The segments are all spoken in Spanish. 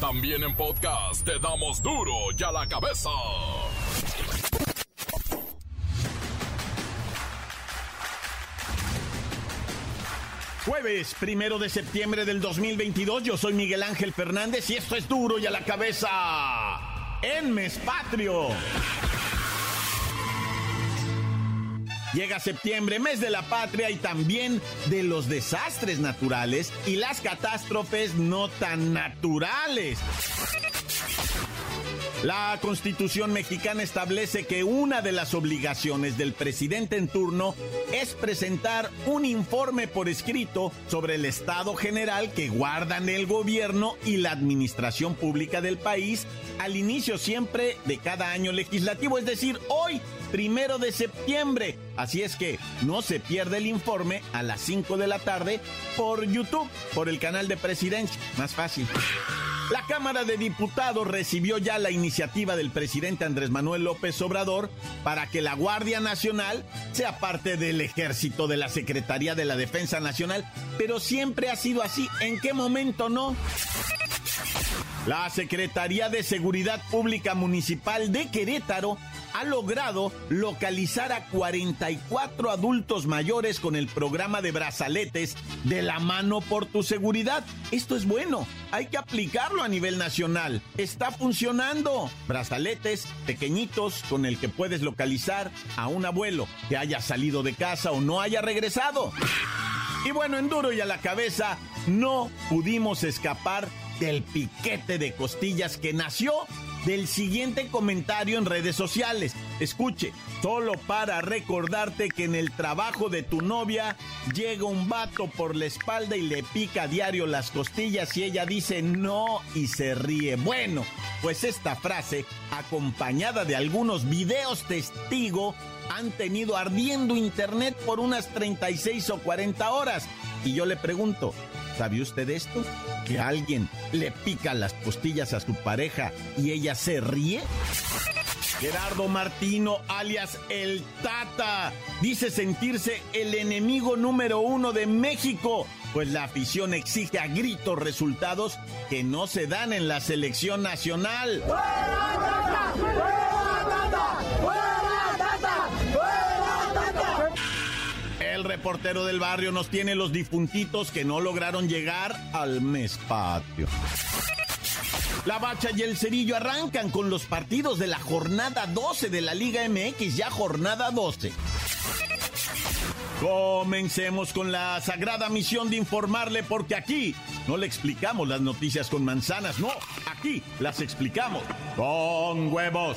También en podcast te damos duro y a la cabeza. Jueves, primero de septiembre del 2022, yo soy Miguel Ángel Fernández y esto es duro y a la cabeza en Mes Patrio. Llega septiembre, mes de la patria y también de los desastres naturales y las catástrofes no tan naturales. La Constitución mexicana establece que una de las obligaciones del presidente en turno es presentar un informe por escrito sobre el estado general que guardan el gobierno y la administración pública del país al inicio siempre de cada año legislativo, es decir, hoy, primero de septiembre. Así es que no se pierde el informe a las 5 de la tarde por YouTube, por el canal de presidencia. Más fácil. La Cámara de Diputados recibió ya la iniciativa del presidente Andrés Manuel López Obrador para que la Guardia Nacional sea parte del ejército de la Secretaría de la Defensa Nacional, pero siempre ha sido así. ¿En qué momento no? La Secretaría de Seguridad Pública Municipal de Querétaro ha logrado localizar a 44 adultos mayores con el programa de brazaletes de la mano por tu seguridad. Esto es bueno, hay que aplicarlo a nivel nacional. Está funcionando. Brazaletes pequeñitos con el que puedes localizar a un abuelo que haya salido de casa o no haya regresado. Y bueno, en duro y a la cabeza, no pudimos escapar del piquete de costillas que nació del siguiente comentario en redes sociales. Escuche, solo para recordarte que en el trabajo de tu novia llega un vato por la espalda y le pica a diario las costillas y ella dice no y se ríe. Bueno, pues esta frase, acompañada de algunos videos testigo, han tenido ardiendo internet por unas 36 o 40 horas. Y yo le pregunto, ¿sabe usted esto? ¿Que alguien le pica las costillas a su pareja y ella se ríe? Gerardo Martino, alias El Tata, dice sentirse el enemigo número uno de México, pues la afición exige a gritos resultados que no se dan en la selección nacional. El reportero del barrio nos tiene los difuntitos que no lograron llegar al mes patio. La Bacha y el Cerillo arrancan con los partidos de la jornada 12 de la Liga MX, ya jornada 12. Comencemos con la sagrada misión de informarle porque aquí no le explicamos las noticias con manzanas, no, aquí las explicamos con huevos.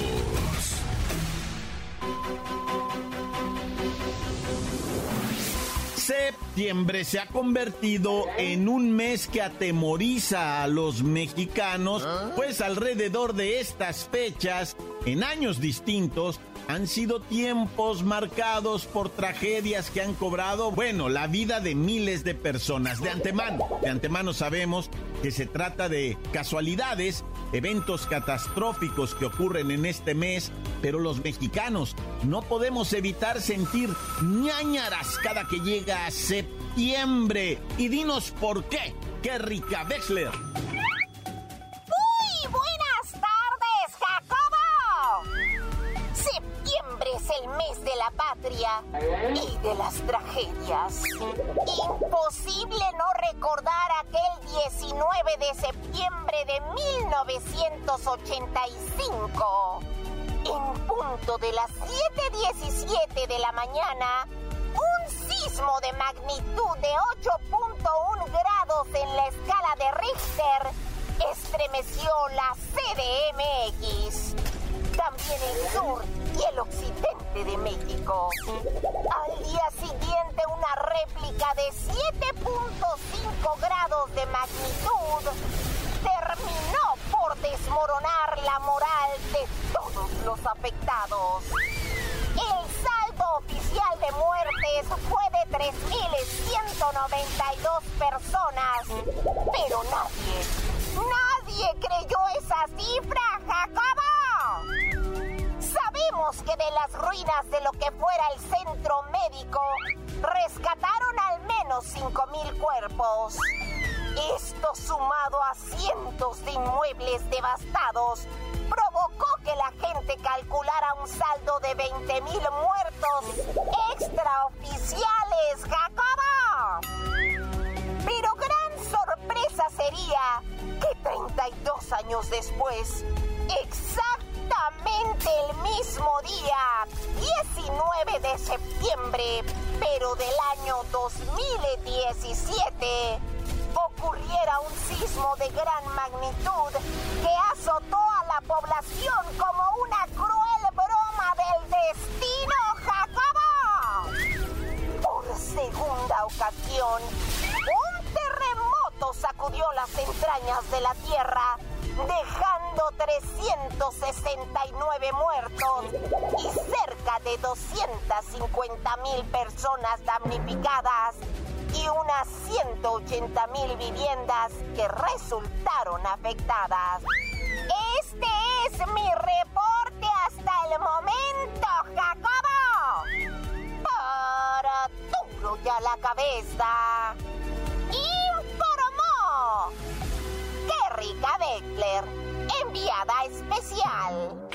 Septiembre se ha convertido en un mes que atemoriza a los mexicanos, pues alrededor de estas fechas, en años distintos, han sido tiempos marcados por tragedias que han cobrado, bueno, la vida de miles de personas. De antemano, de antemano sabemos que se trata de casualidades, eventos catastróficos que ocurren en este mes, pero los mexicanos no podemos evitar sentir ñañaras cada que llega a septiembre. Y dinos por qué, qué rica Wexler. Muy buenas tardes, Jacobo. Septiembre es el mes de la patria y de las tragedias. Imposible no recordar aquel 19 de septiembre de 1985. En punto de las 7.17 de la mañana, un sismo de magnitud de 8.1 grados en la escala de Richter estremeció la CDMX. También el sur y el occidente de México. Al día siguiente, una réplica de 7.5 grados de magnitud afectados. El saldo oficial de muertes fue de 3.192 personas, pero nadie, nadie creyó esa cifra, Jacobo. Sabemos que de las ruinas de lo que fuera el centro médico, rescataron al menos 5.000 cuerpos. Esto sumado a cientos de inmuebles devastados que la gente calculara un saldo de 20 mil muertos extraoficiales, Jacobo. Pero gran sorpresa sería que 32 años después, exactamente el mismo día, 19 de septiembre, pero del año 2017, ocurriera un sismo de gran magnitud que azotó como una cruel broma del destino, Jacobo. Por segunda ocasión, un terremoto sacudió las entrañas de la Tierra, dejando 369 muertos y cerca de 250 mil personas damnificadas y unas 180 mil viviendas que resultaron afectadas. Este es mi reporte hasta el momento, Jacobo. Para duro ya la cabeza. Informó Kerrika Beckler, enviada especial.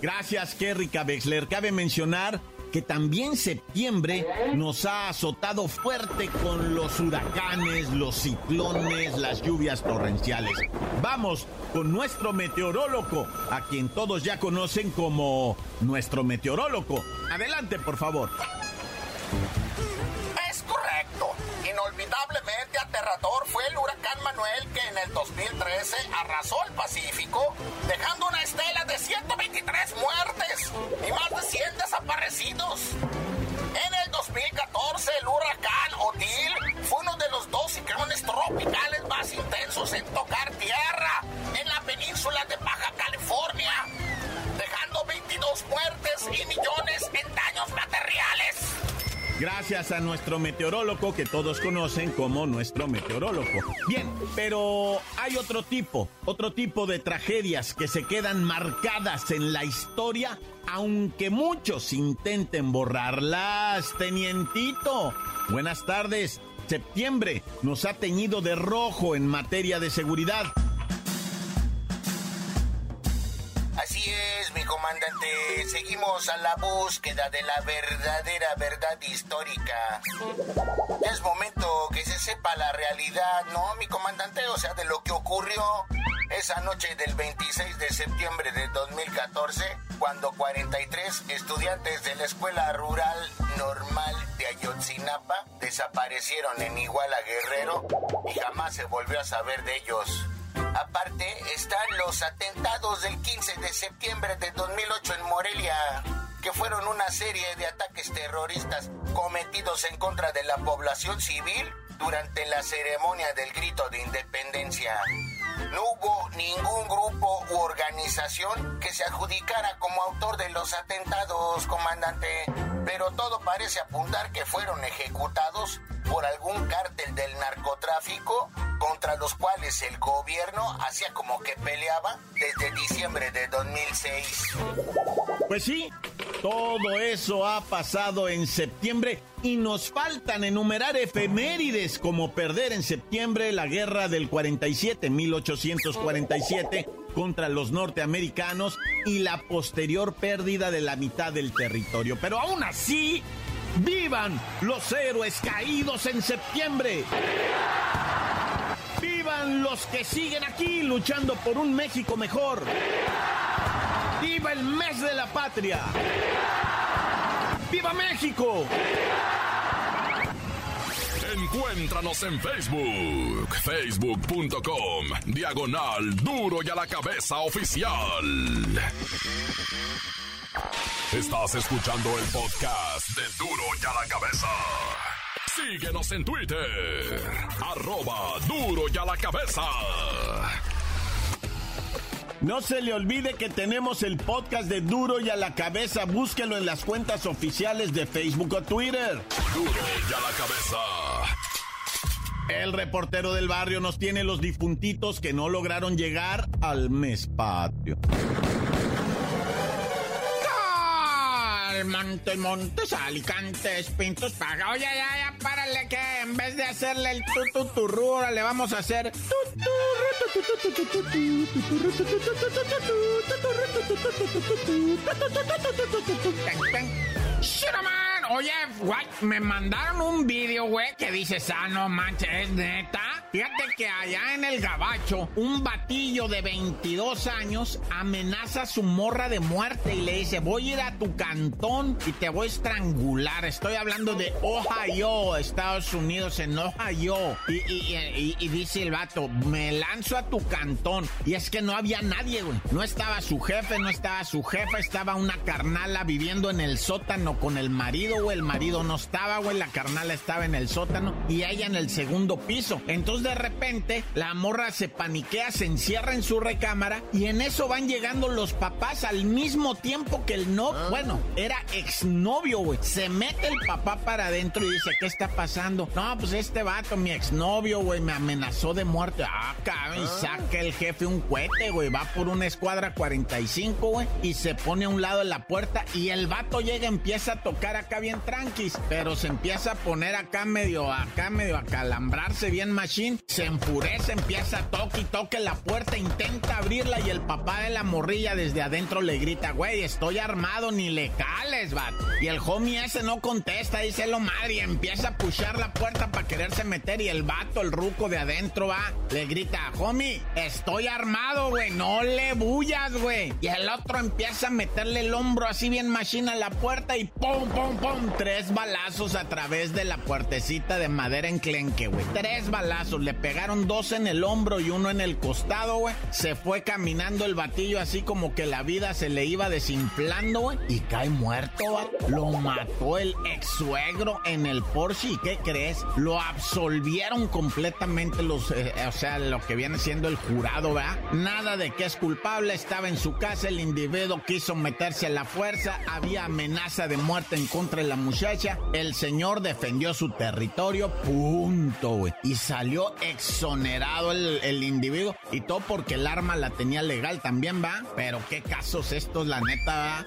Gracias, Kerrika Beckler. Cabe mencionar que también septiembre nos ha azotado fuerte con los huracanes, los ciclones, las lluvias torrenciales. Vamos con nuestro meteorólogo, a quien todos ya conocen como nuestro meteorólogo. Adelante, por favor. Fue el huracán Manuel que en el 2013 arrasó el Pacífico, dejando una estela de 123 muertes y más de 100 desaparecidos. En el 2014 el huracán Otil fue uno de los dos ciclones tropicales más intensos en tocar tierra en la península de Baja California, dejando 22 muertes y millones en daños materiales. Gracias a nuestro meteorólogo que todos conocen como nuestro meteorólogo. Bien, pero hay otro tipo, otro tipo de tragedias que se quedan marcadas en la historia, aunque muchos intenten borrarlas. Tenientito, buenas tardes. Septiembre nos ha teñido de rojo en materia de seguridad. Seguimos a la búsqueda de la verdadera verdad histórica. Es momento que se sepa la realidad, ¿no, mi comandante? O sea, de lo que ocurrió esa noche del 26 de septiembre de 2014, cuando 43 estudiantes de la Escuela Rural Normal de Ayotzinapa desaparecieron en Iguala Guerrero y jamás se volvió a saber de ellos. Aparte están los atentados del 15 de septiembre de 2008 en Morelia, que fueron una serie de ataques terroristas cometidos en contra de la población civil durante la ceremonia del grito de independencia. No hubo ningún grupo u organización que se adjudicara como autor de los atentados, comandante, pero todo parece apuntar que fueron ejecutados por algún cártel del narcotráfico contra los cuales el gobierno hacía como que peleaba desde diciembre de 2006. Pues sí, todo eso ha pasado en septiembre y nos faltan enumerar efemérides como perder en septiembre la guerra del 47, 1847 contra los norteamericanos y la posterior pérdida de la mitad del territorio. Pero aún así, vivan los héroes caídos en septiembre. Los que siguen aquí luchando por un México mejor. ¡Viva el mes de la patria! ¡Viva México! Encuéntranos en Facebook, facebook.com, diagonal duro y a la cabeza oficial. Estás escuchando el podcast de duro y a la cabeza. Síguenos en Twitter, arroba duro y a la cabeza. No se le olvide que tenemos el podcast de Duro y a la cabeza. Búsquelo en las cuentas oficiales de Facebook o Twitter. Duro y a la cabeza. El reportero del barrio nos tiene los difuntitos que no lograron llegar al mes patrio. Montes, montes, alicantes, pintos, paga. Oye, ya, ya, párale que en vez de hacerle el tutu ahora le vamos a hacer Oye, güey, me mandaron un video, güey, que dice, ah, no manches, es neta. Fíjate que allá en el gabacho, un batillo de 22 años amenaza a su morra de muerte y le dice, voy a ir a tu cantón y te voy a estrangular. Estoy hablando de Ohio, Estados Unidos, en Ohio. Y, y, dice el vato, me lanzo a tu cantón. Y es que no había nadie, güey. No estaba su jefe, no estaba su jefa, estaba una carnala viviendo en el sótano con el marido, güey. El marido no estaba, güey. La carnala estaba en el sótano y ella en el segundo piso. Entonces de repente la morra se paniquea, se encierra en su recámara y en eso van llegando los papás al mismo tiempo que el no, ah. bueno, era exnovio, güey. Se mete el papá para adentro y dice, ¿qué está pasando? No, pues este vato, mi exnovio, güey, me amenazó de muerte. Ah, cabrón, y ah. saca el jefe un cohete, güey. Va por una escuadra 45, güey, y se pone a un lado de la puerta y el vato llega, empieza a tocar acá bien tranquis, pero se empieza a poner acá medio, acá medio a calambrarse bien machine se enfurece, empieza a toque y toque la puerta, intenta abrirla y el papá de la morrilla desde adentro le grita, güey, estoy armado, ni le cales, bat. Y el homie ese no contesta, dice lo madre, y empieza a pushar la puerta para quererse meter y el vato, el ruco de adentro va, le grita, homie, estoy armado, güey, no le bullas, güey. Y el otro empieza a meterle el hombro así bien machina a la puerta y pum, pum, pum, tres balazos a través de la puertecita de madera enclenque, güey. Tres balazos le pegaron dos en el hombro y uno en el costado, güey. Se fue caminando el batillo así como que la vida se le iba desinflando, güey. Y cae muerto, güey. Lo mató el ex suegro en el Porsche. ¿Y qué crees? Lo absolvieron completamente los, eh, o sea, lo que viene siendo el jurado, ¿verdad? Nada de que es culpable, estaba en su casa, el individuo quiso meterse a la fuerza, había amenaza de muerte en contra de la muchacha, el señor defendió su territorio, punto. Y salió exonerado el, individuo y todo porque el arma la tenía legal también, va. Pero qué casos estos, la neta.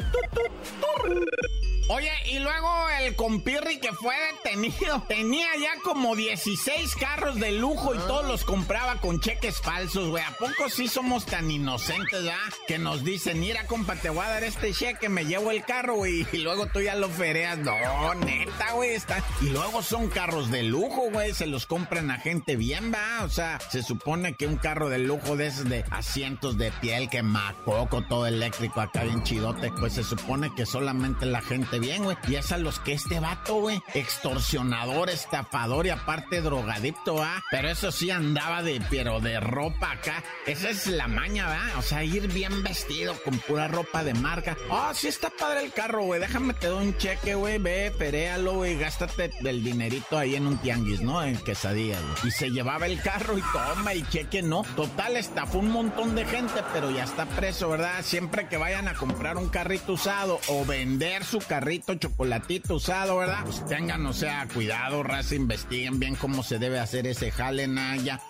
Oye, y luego el compirri que fue detenido tenía ya como 16 carros de lujo y todos los compraba con cheques falsos, güey. ¿A poco sí somos tan inocentes, ya? Que nos dicen, mira, compa, te voy a dar este cheque, me llevo el carro, güey, y luego tú ya lo fereas. No, neta, güey, está. Y luego son carros de lujo, güey, se los compran a gente bien, va. O sea, se supone que un carro de lujo de esos de asientos de piel, que macoco, todo eléctrico acá bien chidote, pues se supone que solamente la gente bien, güey. Y es a los que este vato, güey, extorsionador, estafador y aparte drogadicto, ¿ah? Pero eso sí andaba de, pero de ropa acá. Esa es la maña, ¿va? O sea, ir bien vestido con pura ropa de marca. Oh, sí está padre el carro, güey. Déjame te doy un cheque, güey. Ve, peréalo, güey. Gástate del dinerito ahí en un tianguis, ¿no? En quesadillas, güey. Y se llevaba el carro y toma y cheque, no. Total, estafó un montón de gente, pero ya está preso, ¿verdad? Siempre que vayan a comprar un carrito usado o vender su carrito chocolatito usado, ¿verdad? Pues tengan, o sea, cuidado, raza, investiguen bien cómo se debe hacer ese jale, Naya.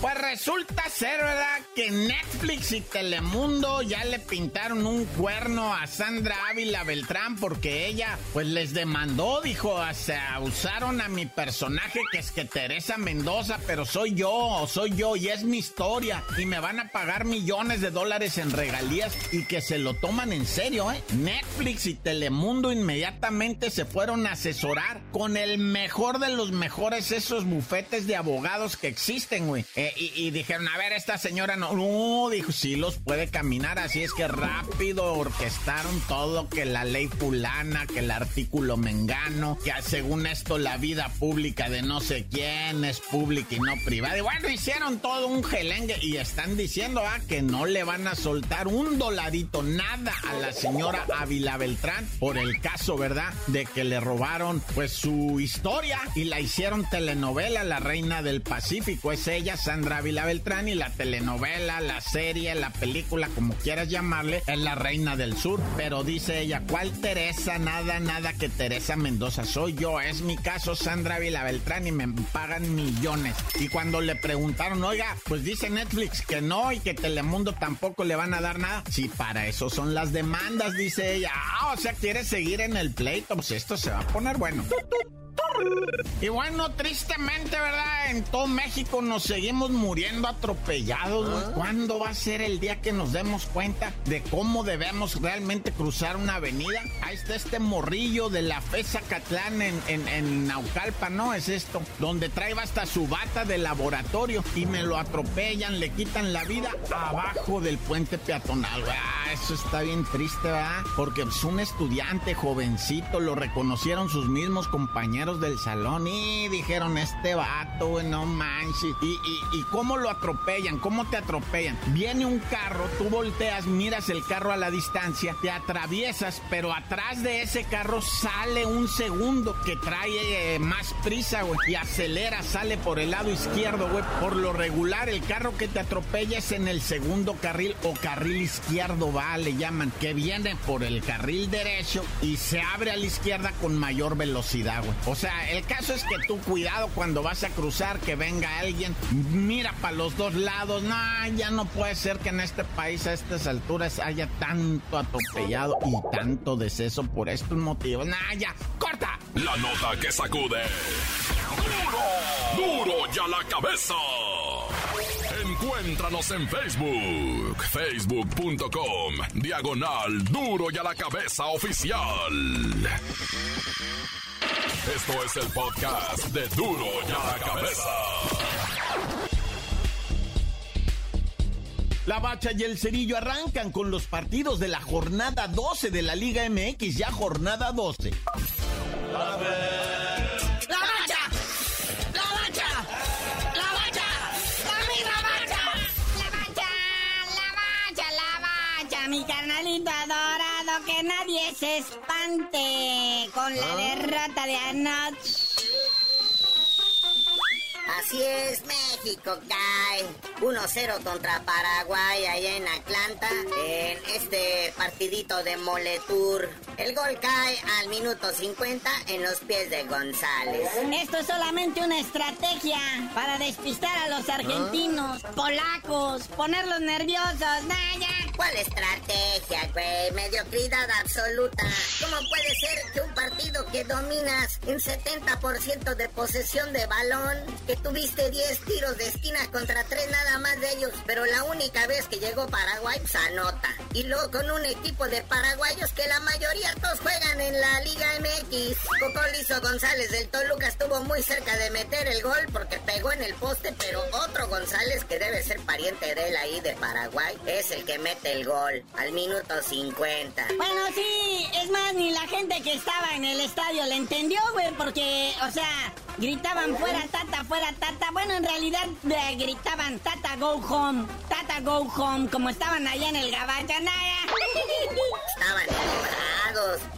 Pues resulta ser, ¿verdad? Que Netflix y Telemundo ya le pintaron un cuerno a Sandra Ávila Beltrán porque ella, pues les demandó, dijo, o sea, usaron a mi personaje que es que Teresa Mendoza, pero soy yo, soy yo y es mi historia y me van a pagar millones de dólares en regalías y que se lo toman en serio, ¿eh? Netflix y Telemundo inmediatamente se fueron a asesorar con el mejor de los mejores esos bufetes de abogados que existen, güey. Eh, y, dijeron, a ver, esta señora no, no, dijo, sí los puede caminar, así es que rápido orquestaron todo, que la ley fulana, que el artículo mengano, que según esto la vida pública de no sé quién es pública y no privada. Y bueno, hicieron todo un gelengue y están diciendo, ah, que no le van a soltar un doladito, nada a la señora Ávila Beltrán por el caso, ¿verdad? De que le robaron, pues, su historia y la hicieron telenovela, la reina de del Pacífico. Es ella Sandra Vila Beltrán y la telenovela, la serie, la película, como quieras llamarle, es la reina del sur. Pero dice ella, ¿cuál Teresa? Nada, nada que Teresa Mendoza. Soy yo, es mi caso Sandra Vila Beltrán y me pagan millones. Y cuando le preguntaron, oiga, pues dice Netflix que no y que Telemundo tampoco le van a dar nada. Sí, para eso son las demandas, dice ella. Ah, o sea, quiere seguir en el pleito. Pues esto se va a poner bueno. Y bueno, tristemente, ¿verdad? En todo México nos seguimos muriendo atropellados, güey. ¿Cuándo va a ser el día que nos demos cuenta de cómo debemos realmente cruzar una avenida? Ahí está este morrillo de la FESA Catlán en, en, Naucalpa, ¿no? Es esto, donde trae hasta su bata de laboratorio y me lo atropellan, le quitan la vida abajo del puente peatonal, güey. Ah, eso está bien triste, ¿verdad? Porque es un estudiante jovencito, lo reconocieron sus mismos compañeros del salón y dijeron, este vato, no manches. Y, y, y cómo lo atropellan, cómo te atropellan. Viene un carro, tú volteas, miras el carro a la distancia, te atraviesas, pero atrás de ese carro sale un segundo que trae eh, más prisa, güey, y acelera, sale por el lado izquierdo, güey. Por lo regular, el carro que te atropella es en el segundo carril o carril izquierdo, le llaman, que viene por el carril derecho y se abre a la izquierda con mayor velocidad, güey. O sea, el caso es que tú cuidado cuando vas a cruzar, que venga alguien, mira para los dos lados. No, ya no puede ser que en este país a estas alturas haya tanto atropellado y tanto deceso por estos motivos. Nah, ya, corta. La nota que sacude. Duro, duro ya la cabeza. Encuéntranos en Facebook, facebook.com, diagonal duro y a la cabeza oficial. Esto es el podcast de duro y a la cabeza. La Bacha y el Cerillo arrancan con los partidos de la jornada 12 de la Liga MX, ya jornada 12. Que nadie se espante con la ah. derrota de anoche. Así es, México cae 1-0 contra Paraguay allá en Atlanta en este partidito de Moletour. El gol cae al minuto 50 en los pies de González. Esto es solamente una estrategia para despistar a los argentinos, polacos, ponerlos nerviosos. Naya. ¿Cuál estrategia, güey? Mediocridad absoluta. ¿Cómo puede ser que un partido que dominas en 70% de posesión de balón, que tuviste 10 tiros de esquina contra 3 nada más de ellos, pero la única vez que llegó Paraguay, se pues, anota. Y luego con un equipo de paraguayos que la mayoría todos juegan en la Liga MX. Cocolizo González del Toluca estuvo muy cerca de meter el gol porque pegó en el poste, pero otro González que debe ser pariente de él ahí de Paraguay es el que mete el gol al minuto 50. Bueno, sí, es más, ni la gente que estaba en el estadio le entendió, güey, porque, o sea, gritaban fuera Tata, fuera Tata. Bueno, en realidad eh, gritaban Tata go home, Tata go home, como estaban allá en el gabacho. Estaban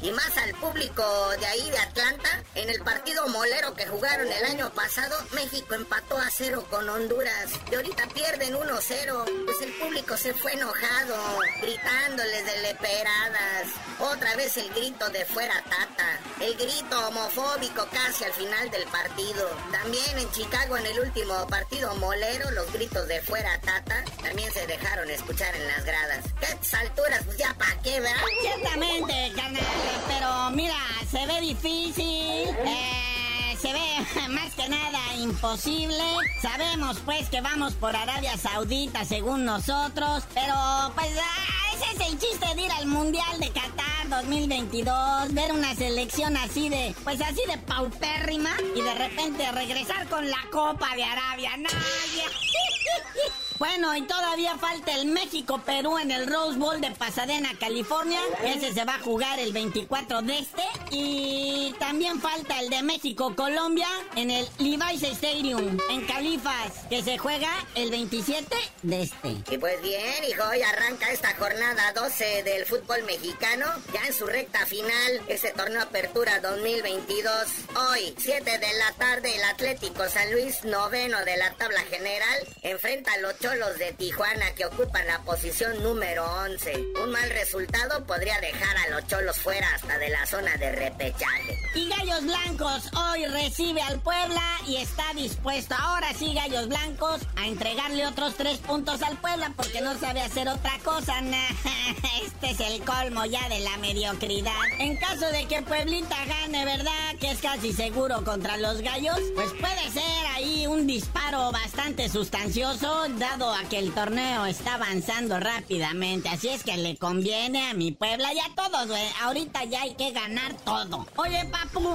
Y más al público de ahí de Atlanta, en el partido molero que jugaron el año pasado, México empató a cero con Honduras. Y ahorita pierden 1-0. Pues el público se fue enojado, gritándoles de leperadas. Otra vez el grito de fuera Tata. El grito homofóbico casi al final del partido también en Chicago en el último partido molero, los gritos de fuera Tata también se dejaron escuchar en las gradas. ¿Qué alturas? Pues ya pa' qué, ¿verdad? Ciertamente, pero mira, se ve difícil. Eh, se ve más que nada imposible. Sabemos pues que vamos por Arabia Saudita según nosotros, pero pues ah, ese es el chiste de ir al Mundial de Qatar 2022, ver una selección así de, pues así de paupérrima y de repente regresar con la Copa de Arabia. ¡No! Bueno, y todavía falta el México-Perú en el Rose Bowl de Pasadena, California. Ese se va a jugar el 24 de este. Y también falta el de México-Colombia en el Levi's Stadium en Califas, que se juega el 27 de este. Y pues bien, hijo, hoy arranca esta jornada 12 del fútbol mexicano, ya en su recta final, ese torneo Apertura 2022. Hoy, 7 de la tarde, el Atlético San Luis, noveno de la tabla general, enfrenta a los Cholos de Tijuana que ocupan la posición número 11. Un mal resultado podría dejar a los Cholos fuera hasta de la zona de repechaje. Y Gallos Blancos hoy recibe al Puebla y está dispuesto, ahora sí Gallos Blancos, a entregarle otros tres puntos al Puebla porque no sabe hacer otra cosa. Este es el colmo ya de la mediocridad. En caso de que Pueblita gane, ¿verdad? Que es casi seguro contra los Gallos, pues puede ser ahí un disparo bastante sustancioso, dado a que el torneo está avanzando rápidamente. Así es que le conviene a mi Puebla y a todos, güey. Ahorita ya hay que ganar todo. Oye,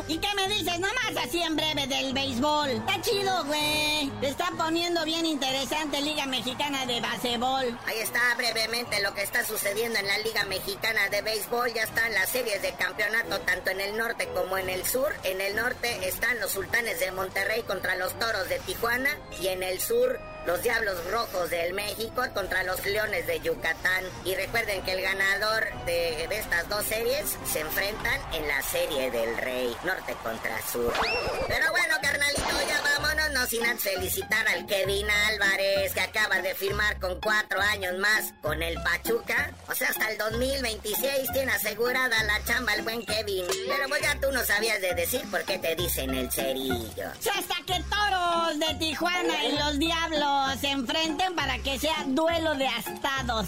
¿y qué me dices nomás así en breve del béisbol? Está chido, güey. Está poniendo bien interesante Liga Mexicana de Baseball. Ahí está brevemente lo que está sucediendo en la Liga Mexicana de Béisbol. Ya están las series de campeonato tanto en el norte como en el sur. En el norte están los sultanes de Monterrey contra los toros de Tijuana y en el sur los Diablos Rojos del México contra los Leones de Yucatán. Y recuerden que el ganador de, estas dos series se enfrentan en la serie del Rey, norte contra sur. Pero bueno, carnalito, ya vámonos, no sin antes felicitar al Kevin Álvarez, que acaba de firmar con cuatro años más con el Pachuca. O sea, hasta el 2026 tiene asegurada la chamba el buen Kevin. Pero pues ya tú no sabías de decir por qué te dicen el cerillo. Hasta que toros de Tijuana y los Diablos se enfrenten para que sea duelo de astados.